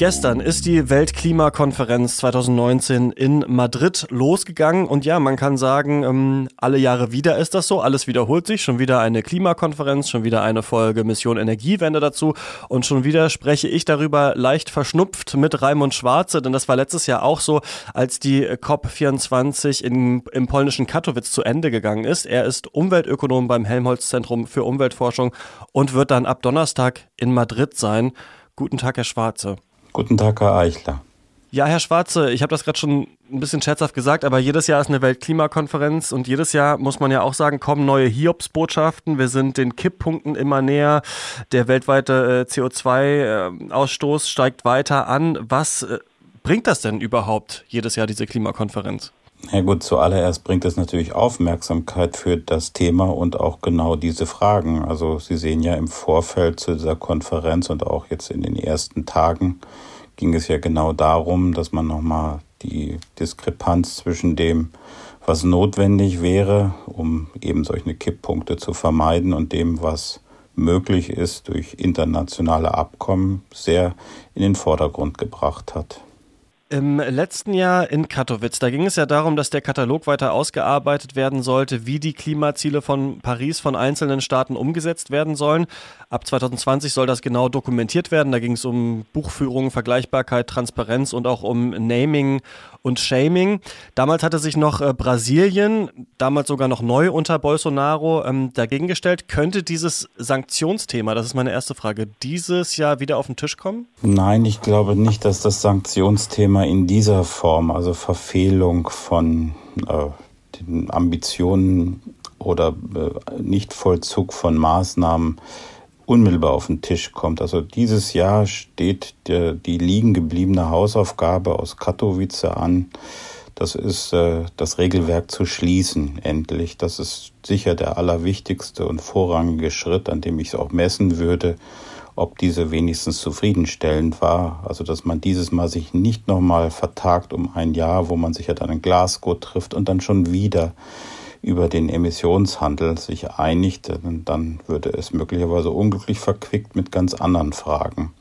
Gestern ist die Weltklimakonferenz 2019 in Madrid losgegangen und ja, man kann sagen, ähm, alle Jahre wieder ist das so, alles wiederholt sich, schon wieder eine Klimakonferenz, schon wieder eine Folge Mission Energiewende dazu und schon wieder spreche ich darüber leicht verschnupft mit Raimund Schwarze, denn das war letztes Jahr auch so, als die COP24 in, im polnischen Katowice zu Ende gegangen ist. Er ist Umweltökonom beim Helmholtz Zentrum für Umweltforschung und wird dann ab Donnerstag in Madrid sein. Guten Tag, Herr Schwarze. Guten Tag, Herr Eichler. Ja, Herr Schwarze, ich habe das gerade schon ein bisschen scherzhaft gesagt, aber jedes Jahr ist eine Weltklimakonferenz und jedes Jahr muss man ja auch sagen, kommen neue Hiobsbotschaften. Wir sind den Kipppunkten immer näher. Der weltweite äh, CO2-Ausstoß äh, steigt weiter an. Was äh, bringt das denn überhaupt jedes Jahr, diese Klimakonferenz? Ja gut, zuallererst bringt es natürlich Aufmerksamkeit für das Thema und auch genau diese Fragen. Also Sie sehen ja im Vorfeld zu dieser Konferenz und auch jetzt in den ersten Tagen ging es ja genau darum, dass man nochmal die Diskrepanz zwischen dem, was notwendig wäre, um eben solche Kipppunkte zu vermeiden und dem, was möglich ist durch internationale Abkommen, sehr in den Vordergrund gebracht hat. Im letzten Jahr in Katowice, da ging es ja darum, dass der Katalog weiter ausgearbeitet werden sollte, wie die Klimaziele von Paris von einzelnen Staaten umgesetzt werden sollen. Ab 2020 soll das genau dokumentiert werden. Da ging es um Buchführung, Vergleichbarkeit, Transparenz und auch um Naming und Shaming. Damals hatte sich noch äh, Brasilien, damals sogar noch neu unter Bolsonaro, ähm, dagegen gestellt. Könnte dieses Sanktionsthema, das ist meine erste Frage, dieses Jahr wieder auf den Tisch kommen? Nein, ich glaube nicht, dass das Sanktionsthema Thema in dieser Form, also Verfehlung von äh, den Ambitionen oder äh, Nichtvollzug von Maßnahmen unmittelbar auf den Tisch kommt. Also dieses Jahr steht der, die liegen gebliebene Hausaufgabe aus Katowice an. Das ist äh, das Regelwerk zu schließen, endlich. Das ist sicher der allerwichtigste und vorrangige Schritt, an dem ich es auch messen würde, ob diese wenigstens zufriedenstellend war. Also dass man dieses Mal sich nicht nochmal vertagt um ein Jahr, wo man sich ja dann in Glasgow trifft und dann schon wieder über den Emissionshandel sich einigt, dann würde es möglicherweise unglücklich verquickt mit ganz anderen Fragen.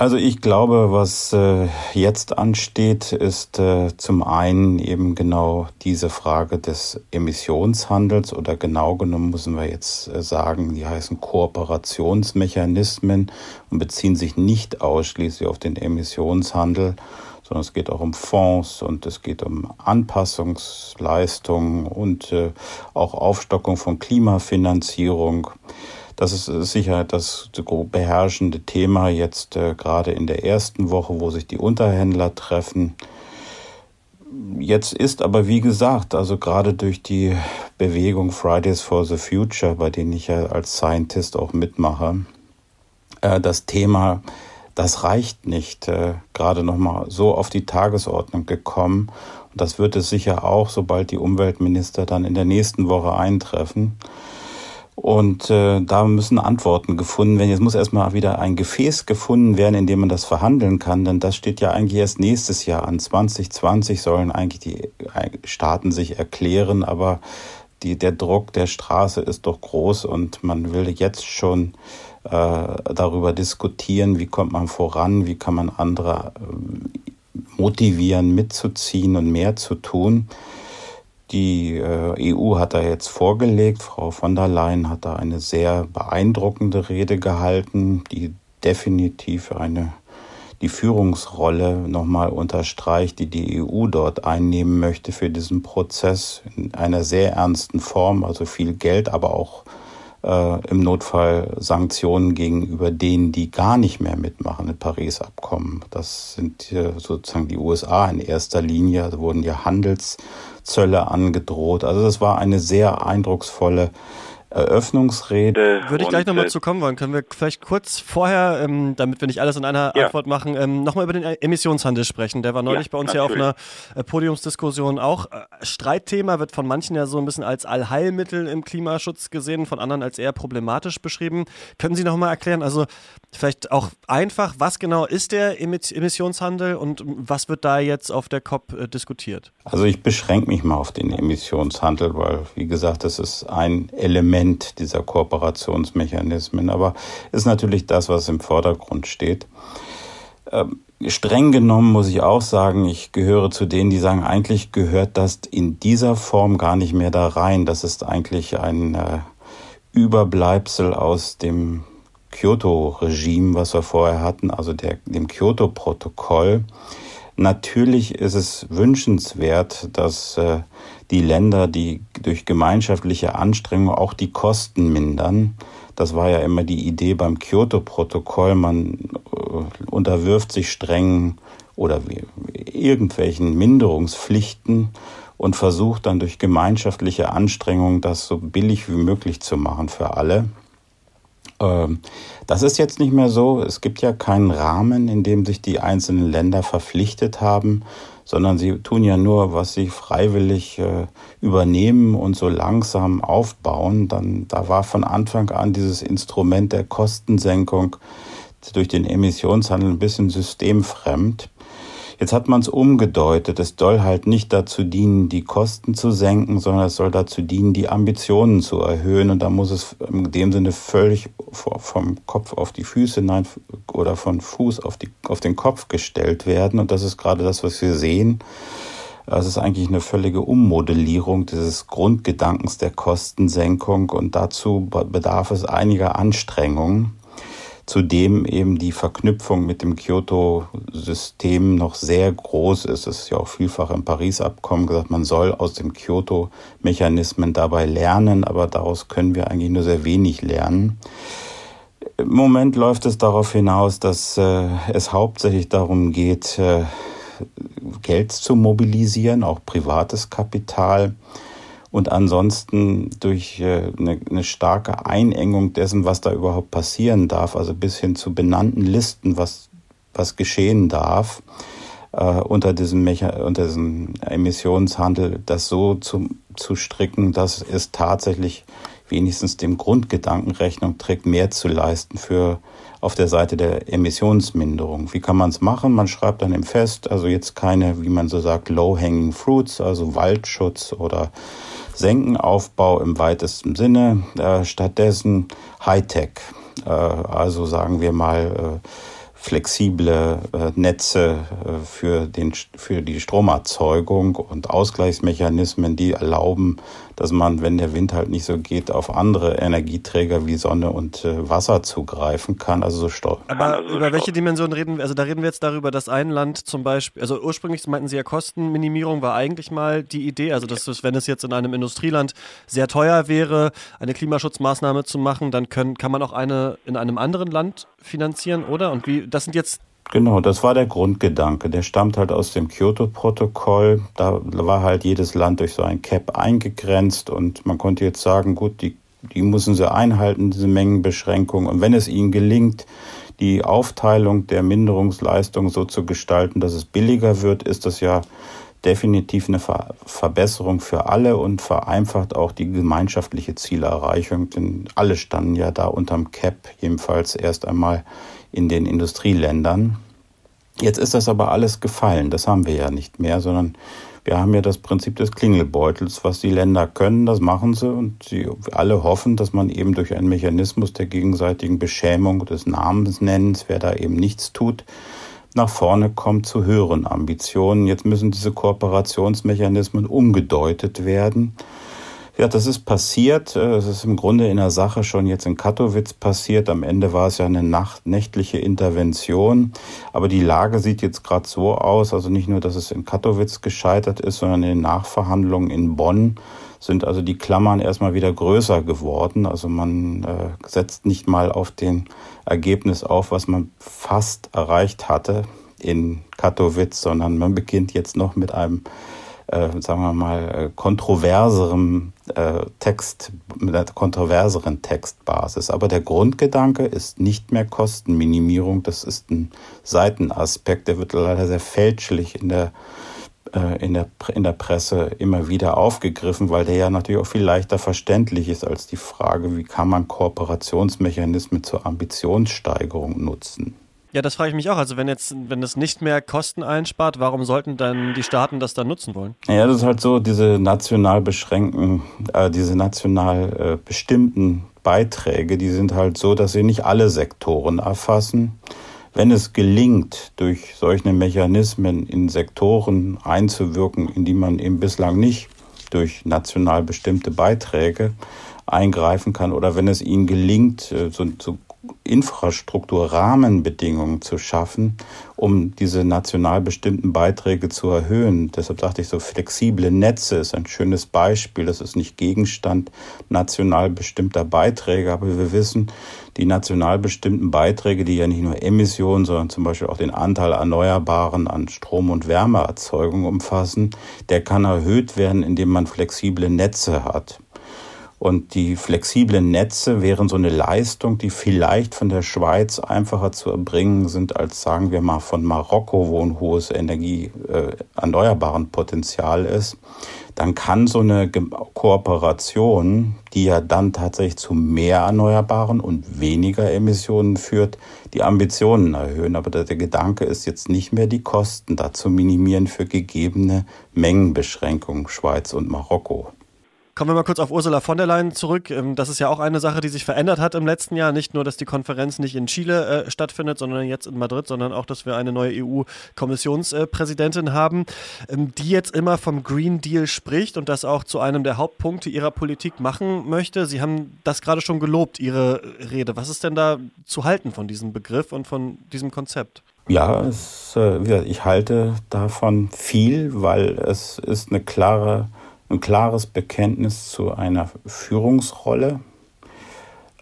Also ich glaube, was äh, jetzt ansteht, ist äh, zum einen eben genau diese Frage des Emissionshandels oder genau genommen müssen wir jetzt äh, sagen, die heißen Kooperationsmechanismen und beziehen sich nicht ausschließlich auf den Emissionshandel, sondern es geht auch um Fonds und es geht um Anpassungsleistungen und äh, auch Aufstockung von Klimafinanzierung. Das ist sicher das beherrschende Thema jetzt äh, gerade in der ersten Woche, wo sich die Unterhändler treffen. Jetzt ist aber, wie gesagt, also gerade durch die Bewegung Fridays for the Future, bei denen ich ja als Scientist auch mitmache, äh, das Thema, das reicht nicht, äh, gerade nochmal so auf die Tagesordnung gekommen. Und das wird es sicher auch, sobald die Umweltminister dann in der nächsten Woche eintreffen. Und äh, da müssen Antworten gefunden werden. Jetzt muss erstmal wieder ein Gefäß gefunden werden, in dem man das verhandeln kann, denn das steht ja eigentlich erst nächstes Jahr an. 2020 sollen eigentlich die äh, Staaten sich erklären, aber die, der Druck der Straße ist doch groß und man will jetzt schon äh, darüber diskutieren, wie kommt man voran, wie kann man andere äh, motivieren, mitzuziehen und mehr zu tun. Die äh, EU hat da jetzt vorgelegt, Frau von der Leyen hat da eine sehr beeindruckende Rede gehalten, die definitiv eine die Führungsrolle nochmal unterstreicht, die die EU dort einnehmen möchte für diesen Prozess in einer sehr ernsten Form, also viel Geld, aber auch äh, im Notfall Sanktionen gegenüber denen, die gar nicht mehr mitmachen im Paris-Abkommen. Das sind sozusagen die USA in erster Linie, also wurden ja Handelszölle angedroht. Also das war eine sehr eindrucksvolle Eröffnungsrede. Würde ich gleich nochmal äh, zu kommen wollen. Können wir vielleicht kurz vorher, ähm, damit wir nicht alles in einer ja. Antwort machen, ähm, nochmal über den Emissionshandel sprechen. Der war neulich ja, bei uns natürlich. ja auf einer äh, Podiumsdiskussion auch. Äh, Streitthema wird von manchen ja so ein bisschen als Allheilmittel im Klimaschutz gesehen, von anderen als eher problematisch beschrieben. Können Sie nochmal erklären, also vielleicht auch einfach, was genau ist der Emissionshandel und was wird da jetzt auf der COP äh, diskutiert? Also ich beschränke mich mal auf den Emissionshandel, weil, wie gesagt, das ist ein Element dieser Kooperationsmechanismen, aber ist natürlich das, was im Vordergrund steht. Ähm, streng genommen muss ich auch sagen, ich gehöre zu denen, die sagen, eigentlich gehört das in dieser Form gar nicht mehr da rein. Das ist eigentlich ein äh, Überbleibsel aus dem Kyoto-Regime, was wir vorher hatten, also der, dem Kyoto-Protokoll. Natürlich ist es wünschenswert, dass äh, die Länder, die durch gemeinschaftliche Anstrengungen auch die Kosten mindern. Das war ja immer die Idee beim Kyoto-Protokoll. Man äh, unterwirft sich strengen oder irgendwelchen Minderungspflichten und versucht dann durch gemeinschaftliche Anstrengungen das so billig wie möglich zu machen für alle. Ähm, das ist jetzt nicht mehr so. Es gibt ja keinen Rahmen, in dem sich die einzelnen Länder verpflichtet haben, sondern sie tun ja nur, was sie freiwillig äh, übernehmen und so langsam aufbauen. Dann, da war von Anfang an dieses Instrument der Kostensenkung durch den Emissionshandel ein bisschen systemfremd. Jetzt hat man es umgedeutet. Es soll halt nicht dazu dienen, die Kosten zu senken, sondern es soll dazu dienen, die Ambitionen zu erhöhen. Und da muss es in dem Sinne völlig vom Kopf auf die Füße nein, oder von Fuß auf, die, auf den Kopf gestellt werden. Und das ist gerade das, was wir sehen. Es ist eigentlich eine völlige Ummodellierung dieses Grundgedankens der Kostensenkung und dazu bedarf es einiger Anstrengungen. Zudem eben die Verknüpfung mit dem Kyoto-System noch sehr groß ist. Es ist ja auch vielfach im Paris-Abkommen gesagt, man soll aus dem Kyoto-Mechanismen dabei lernen, aber daraus können wir eigentlich nur sehr wenig lernen. Im Moment läuft es darauf hinaus, dass äh, es hauptsächlich darum geht, äh, Geld zu mobilisieren, auch privates Kapital und ansonsten durch äh, eine, eine, starke Einengung dessen, was da überhaupt passieren darf, also bis hin zu benannten Listen, was, was geschehen darf, äh, unter, diesem unter diesem Emissionshandel, das so zu, zu stricken, dass es tatsächlich wenigstens dem Grundgedanken Rechnung trägt, mehr zu leisten für auf der Seite der Emissionsminderung. Wie kann man es machen? Man schreibt dann im Fest, also jetzt keine, wie man so sagt, low-hanging fruits, also Waldschutz oder Senkenaufbau im weitesten Sinne, äh, stattdessen Hightech, äh, also sagen wir mal äh, flexible äh, Netze äh, für, den, für die Stromerzeugung und Ausgleichsmechanismen, die erlauben, dass man, wenn der Wind halt nicht so geht, auf andere Energieträger wie Sonne und äh, Wasser zugreifen kann. Also so Stau. Aber also über welche Dimension reden wir? Also da reden wir jetzt darüber, dass ein Land zum Beispiel, also ursprünglich meinten Sie ja Kostenminimierung war eigentlich mal die Idee, also dass es, wenn es jetzt in einem Industrieland sehr teuer wäre, eine Klimaschutzmaßnahme zu machen, dann können, kann man auch eine in einem anderen Land finanzieren, oder? Und wie das sind jetzt Genau, das war der Grundgedanke. Der stammt halt aus dem Kyoto-Protokoll. Da war halt jedes Land durch so ein Cap eingegrenzt und man konnte jetzt sagen, gut, die, die müssen sie einhalten, diese Mengenbeschränkung. Und wenn es ihnen gelingt, die Aufteilung der Minderungsleistung so zu gestalten, dass es billiger wird, ist das ja definitiv eine Ver Verbesserung für alle und vereinfacht auch die gemeinschaftliche Zielerreichung, denn alle standen ja da unterm Cap, jedenfalls erst einmal in den Industrieländern. Jetzt ist das aber alles gefallen, das haben wir ja nicht mehr, sondern wir haben ja das Prinzip des Klingelbeutels. Was die Länder können, das machen sie und sie alle hoffen, dass man eben durch einen Mechanismus der gegenseitigen Beschämung des Namensnennens, wer da eben nichts tut, nach vorne kommt zu höheren Ambitionen. Jetzt müssen diese Kooperationsmechanismen umgedeutet werden. Ja, das ist passiert. Es ist im Grunde in der Sache schon jetzt in Katowice passiert. Am Ende war es ja eine Nacht, nächtliche Intervention. Aber die Lage sieht jetzt gerade so aus, also nicht nur, dass es in Katowice gescheitert ist, sondern in den Nachverhandlungen in Bonn sind also die Klammern erstmal wieder größer geworden. Also man äh, setzt nicht mal auf den Ergebnis auf, was man fast erreicht hatte in Katowice, sondern man beginnt jetzt noch mit einem äh, sagen wir mal, äh, kontroverserem äh, Text, mit einer kontroverseren Textbasis. Aber der Grundgedanke ist nicht mehr Kostenminimierung. Das ist ein Seitenaspekt, der wird leider sehr fälschlich in der äh, in der, in der Presse immer wieder aufgegriffen, weil der ja natürlich auch viel leichter verständlich ist als die Frage, wie kann man Kooperationsmechanismen zur Ambitionssteigerung nutzen. Ja, das frage ich mich auch. Also wenn jetzt, wenn das nicht mehr Kosten einspart, warum sollten dann die Staaten das dann nutzen wollen? Ja, das ist halt so, diese national beschränkten, äh, diese national äh, bestimmten Beiträge, die sind halt so, dass sie nicht alle Sektoren erfassen. Wenn es gelingt, durch solche Mechanismen in Sektoren einzuwirken, in die man eben bislang nicht durch national bestimmte Beiträge eingreifen kann, oder wenn es ihnen gelingt, äh, so, so Infrastrukturrahmenbedingungen zu schaffen, um diese national bestimmten Beiträge zu erhöhen. Deshalb dachte ich so, flexible Netze ist ein schönes Beispiel. Das ist nicht Gegenstand national bestimmter Beiträge, aber wir wissen, die national bestimmten Beiträge, die ja nicht nur Emissionen, sondern zum Beispiel auch den Anteil Erneuerbaren an Strom- und Wärmeerzeugung umfassen, der kann erhöht werden, indem man flexible Netze hat. Und die flexiblen Netze wären so eine Leistung, die vielleicht von der Schweiz einfacher zu erbringen sind als, sagen wir mal, von Marokko, wo ein hohes Energie äh, erneuerbaren Potenzial ist. Dann kann so eine Kooperation, die ja dann tatsächlich zu mehr Erneuerbaren und weniger Emissionen führt, die Ambitionen erhöhen. Aber der, Gedanke ist jetzt nicht mehr, die Kosten da zu minimieren für gegebene Mengenbeschränkungen Schweiz und Marokko. Kommen wir mal kurz auf Ursula von der Leyen zurück. Ähm, das ist ja auch eine Sache, die sich verändert hat im letzten Jahr. Nicht nur, dass die Konferenz nicht in Chile äh, stattfindet, sondern jetzt in Madrid, sondern auch, dass wir eine neue EU-Kommissionspräsidentin haben, ähm, die jetzt immer vom Green Deal spricht und das auch zu einem der Hauptpunkte ihrer Politik machen möchte. Sie haben das gerade schon gelobt, Ihre Rede. Was ist denn da zu halten von diesem Begriff und von diesem Konzept? Ja, es, äh, ich halte davon viel, weil es ist eine klare ein klares Bekenntnis zu einer Führungsrolle.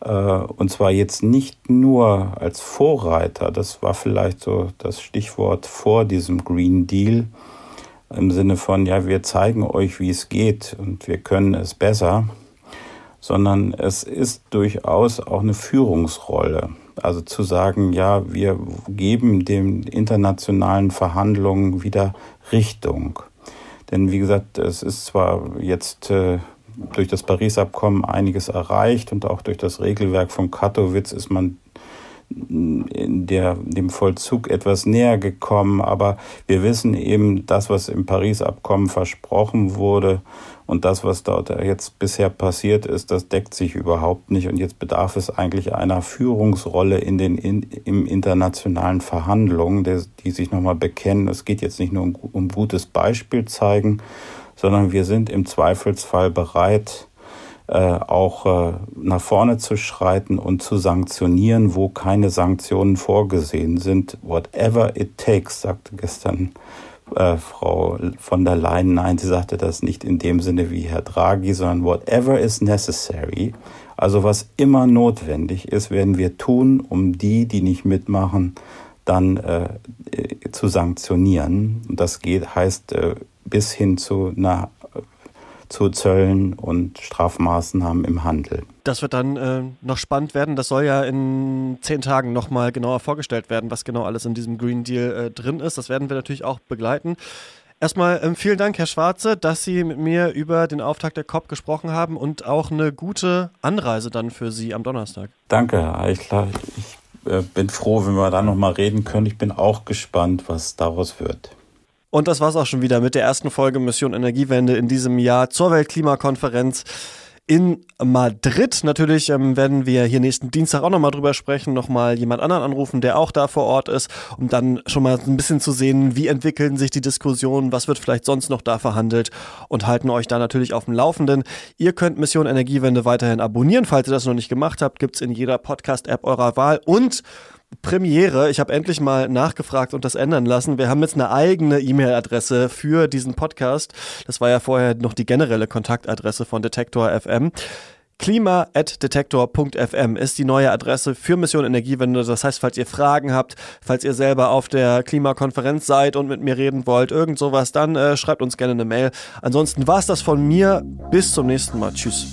Äh, und zwar jetzt nicht nur als Vorreiter, das war vielleicht so das Stichwort vor diesem Green Deal, im Sinne von, ja, wir zeigen euch, wie es geht und wir können es besser, sondern es ist durchaus auch eine Führungsrolle. Also zu sagen, ja, wir geben den internationalen Verhandlungen wieder Richtung. Denn wie gesagt, es ist zwar jetzt äh, durch das Paris-Abkommen einiges erreicht und auch durch das Regelwerk von Katowice ist man der, dem Vollzug etwas näher gekommen. Aber wir wissen eben, das, was im Paris-Abkommen versprochen wurde und das, was dort jetzt bisher passiert ist, das deckt sich überhaupt nicht. Und jetzt bedarf es eigentlich einer Führungsrolle in den in, im internationalen Verhandlungen, der, die sich nochmal bekennen. Es geht jetzt nicht nur um, um gutes Beispiel zeigen, sondern wir sind im Zweifelsfall bereit, auch äh, nach vorne zu schreiten und zu sanktionieren, wo keine Sanktionen vorgesehen sind. Whatever it takes, sagte gestern äh, Frau von der Leyen. Nein, sie sagte das nicht in dem Sinne wie Herr Draghi, sondern whatever is necessary. Also was immer notwendig ist, werden wir tun, um die, die nicht mitmachen, dann äh, zu sanktionieren. Und das geht, heißt äh, bis hin zu einer zu Zöllen und Strafmaßnahmen im Handel. Das wird dann äh, noch spannend werden. Das soll ja in zehn Tagen nochmal genauer vorgestellt werden, was genau alles in diesem Green Deal äh, drin ist. Das werden wir natürlich auch begleiten. Erstmal ähm, vielen Dank, Herr Schwarze, dass Sie mit mir über den Auftakt der COP gesprochen haben und auch eine gute Anreise dann für Sie am Donnerstag. Danke, Herr Eichler. Ich äh, bin froh, wenn wir da nochmal reden können. Ich bin auch gespannt, was daraus wird. Und das war's auch schon wieder mit der ersten Folge Mission Energiewende in diesem Jahr zur Weltklimakonferenz in Madrid. Natürlich ähm, werden wir hier nächsten Dienstag auch nochmal drüber sprechen, nochmal jemand anderen anrufen, der auch da vor Ort ist, um dann schon mal ein bisschen zu sehen, wie entwickeln sich die Diskussionen, was wird vielleicht sonst noch da verhandelt und halten euch da natürlich auf dem Laufenden. Ihr könnt Mission Energiewende weiterhin abonnieren, falls ihr das noch nicht gemacht habt, gibt's in jeder Podcast-App eurer Wahl und Premiere. Ich habe endlich mal nachgefragt und das ändern lassen. Wir haben jetzt eine eigene E-Mail-Adresse für diesen Podcast. Das war ja vorher noch die generelle Kontaktadresse von Detektor FM. klima.detektor.fm ist die neue Adresse für Mission Energiewende. Das heißt, falls ihr Fragen habt, falls ihr selber auf der Klimakonferenz seid und mit mir reden wollt, irgend sowas, dann äh, schreibt uns gerne eine Mail. Ansonsten war es das von mir. Bis zum nächsten Mal. Tschüss.